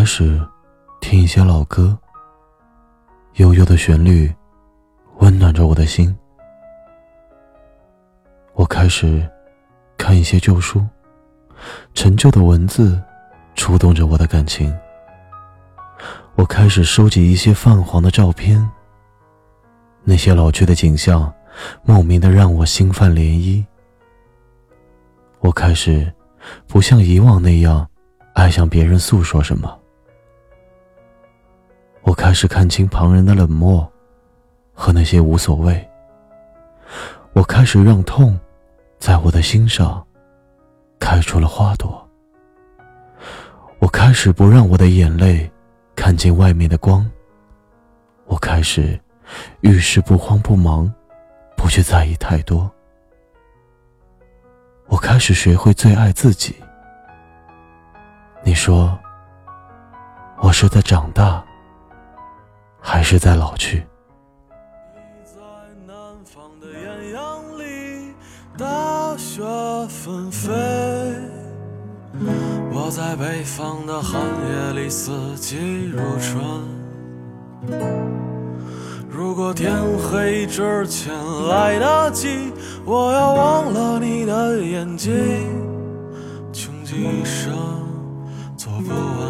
开始听一些老歌，悠悠的旋律温暖着我的心。我开始看一些旧书，陈旧的文字触动着我的感情。我开始收集一些泛黄的照片，那些老去的景象，莫名的让我心泛涟漪。我开始不像以往那样爱向别人诉说什么。我开始看清旁人的冷漠和那些无所谓。我开始让痛。在我的心上，开出了花朵。我开始不让我的眼泪看见外面的光。我开始遇事不慌不忙，不去在意太多。我开始学会最爱自己。你说，我是在长大，还是在老去？雪纷飞，我在北方的寒夜里四季如春。如果天黑之前来得及，我要忘了你的眼睛。穷极一生做不完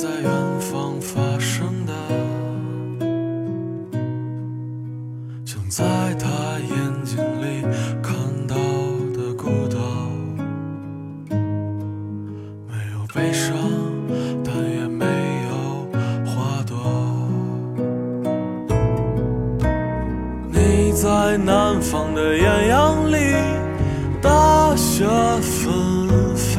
在远方发生的，想在他眼睛里看到的孤岛，没有悲伤，但也没有花朵。你在南方的艳阳里，大雪纷飞；